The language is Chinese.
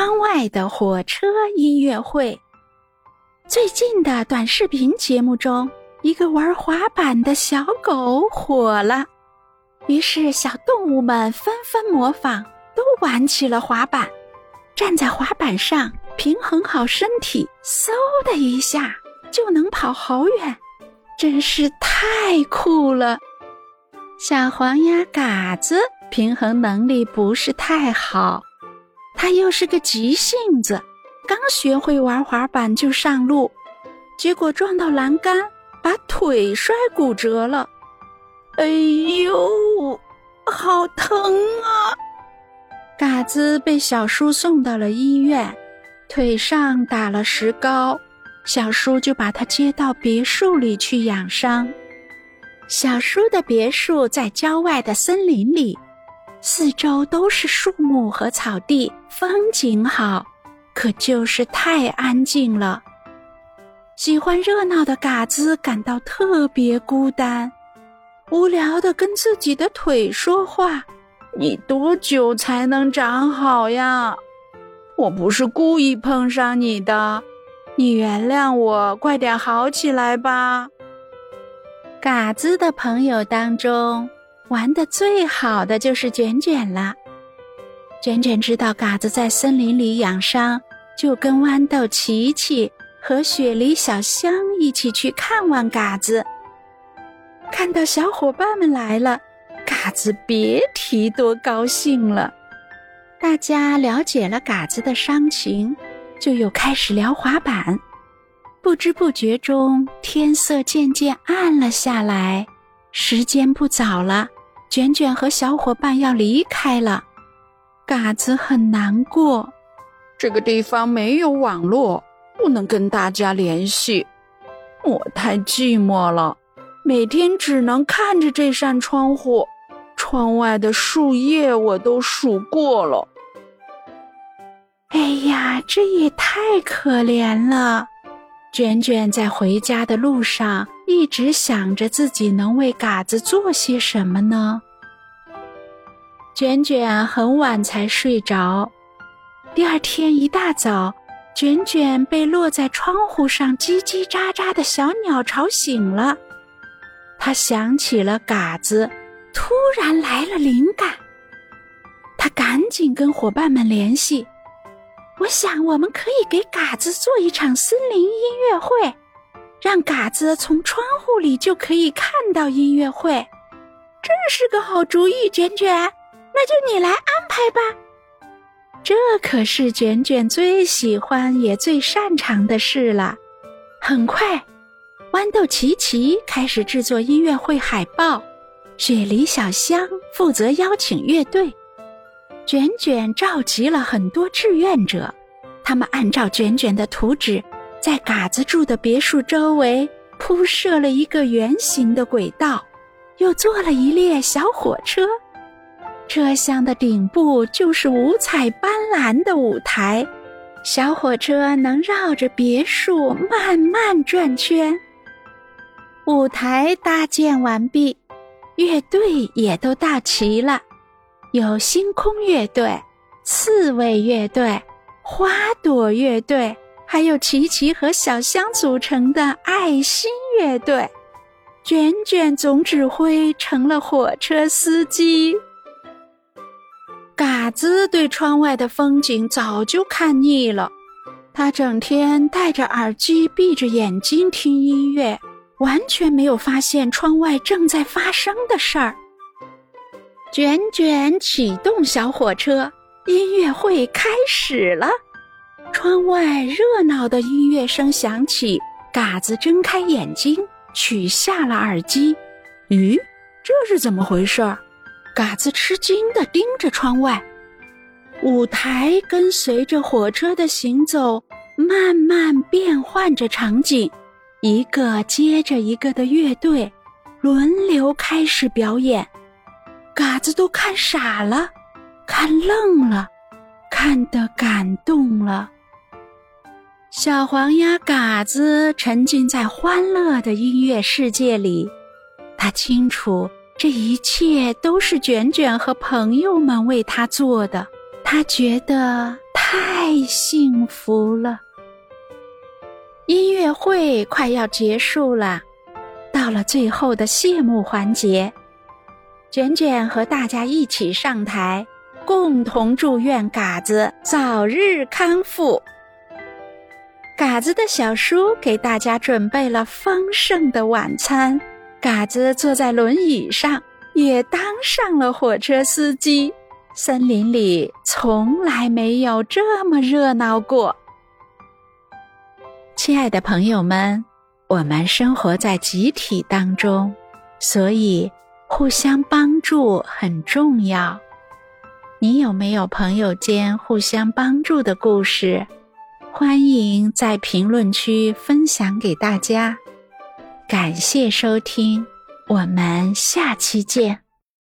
窗外的火车音乐会。最近的短视频节目中，一个玩滑板的小狗火了，于是小动物们纷纷模仿，都玩起了滑板。站在滑板上，平衡好身体，嗖的一下就能跑好远，真是太酷了。小黄鸭嘎子平衡能力不是太好，他又是个急性子，刚学会玩滑板就上路，结果撞到栏杆，把腿摔骨折了。哎呦，好疼啊！嘎子被小叔送到了医院，腿上打了石膏，小叔就把他接到别墅里去养伤。小叔的别墅在郊外的森林里，四周都是树木和草地，风景好，可就是太安静了。喜欢热闹的嘎子感到特别孤单，无聊的跟自己的腿说话：“你多久才能长好呀？我不是故意碰上你的，你原谅我，快点好起来吧。”嘎子的朋友当中，玩的最好的就是卷卷了。卷卷知道嘎子在森林里养伤，就跟豌豆琪琪和雪梨小香一起去看望嘎子。看到小伙伴们来了，嘎子别提多高兴了。大家了解了嘎子的伤情，就又开始聊滑板。不知不觉中，天色渐渐暗了下来，时间不早了。卷卷和小伙伴要离开了，嘎子很难过。这个地方没有网络，不能跟大家联系，我太寂寞了。每天只能看着这扇窗户，窗外的树叶我都数过了。哎呀，这也太可怜了。卷卷在回家的路上一直想着自己能为嘎子做些什么呢？卷卷很晚才睡着，第二天一大早，卷卷被落在窗户上叽叽喳喳的小鸟吵醒了。他想起了嘎子，突然来了灵感，他赶紧跟伙伴们联系。我想，我们可以给嘎子做一场森林音乐会，让嘎子从窗户里就可以看到音乐会。这是个好主意，卷卷，那就你来安排吧。这可是卷卷最喜欢也最擅长的事了。很快，豌豆琪琪开始制作音乐会海报，雪梨小香负责邀请乐队。卷卷召集了很多志愿者，他们按照卷卷的图纸，在嘎子住的别墅周围铺设了一个圆形的轨道，又做了一列小火车，车厢的顶部就是五彩斑斓的舞台，小火车能绕着别墅慢慢转圈。舞台搭建完毕，乐队也都到齐了。有星空乐队、刺猬乐队、花朵乐队，还有琪琪和小香组成的爱心乐队。卷卷总指挥成了火车司机。嘎子对窗外的风景早就看腻了，他整天戴着耳机，闭着眼睛听音乐，完全没有发现窗外正在发生的事儿。卷卷启动小火车，音乐会开始了。窗外热闹的音乐声响起，嘎子睁开眼睛，取下了耳机。咦，这是怎么回事？嘎子吃惊地盯着窗外。舞台跟随着火车的行走，慢慢变换着场景，一个接着一个的乐队轮流开始表演。嘎子都看傻了，看愣了，看得感动了。小黄鸭嘎子沉浸在欢乐的音乐世界里，他清楚这一切都是卷卷和朋友们为他做的，他觉得太幸福了。音乐会快要结束了，到了最后的谢幕环节，卷卷和大家一起上台，共同祝愿嘎子早日康复。嘎子的小叔给大家准备了丰盛的晚餐，嘎子坐在轮椅上，也当上了火车司机。森林里从来没有这么热闹过。亲爱的朋友们，我们生活在集体当中，所以互相帮助很重要。你有没有朋友间互相帮助的故事？欢迎在评论区分享给大家。感谢收听，我们下期见。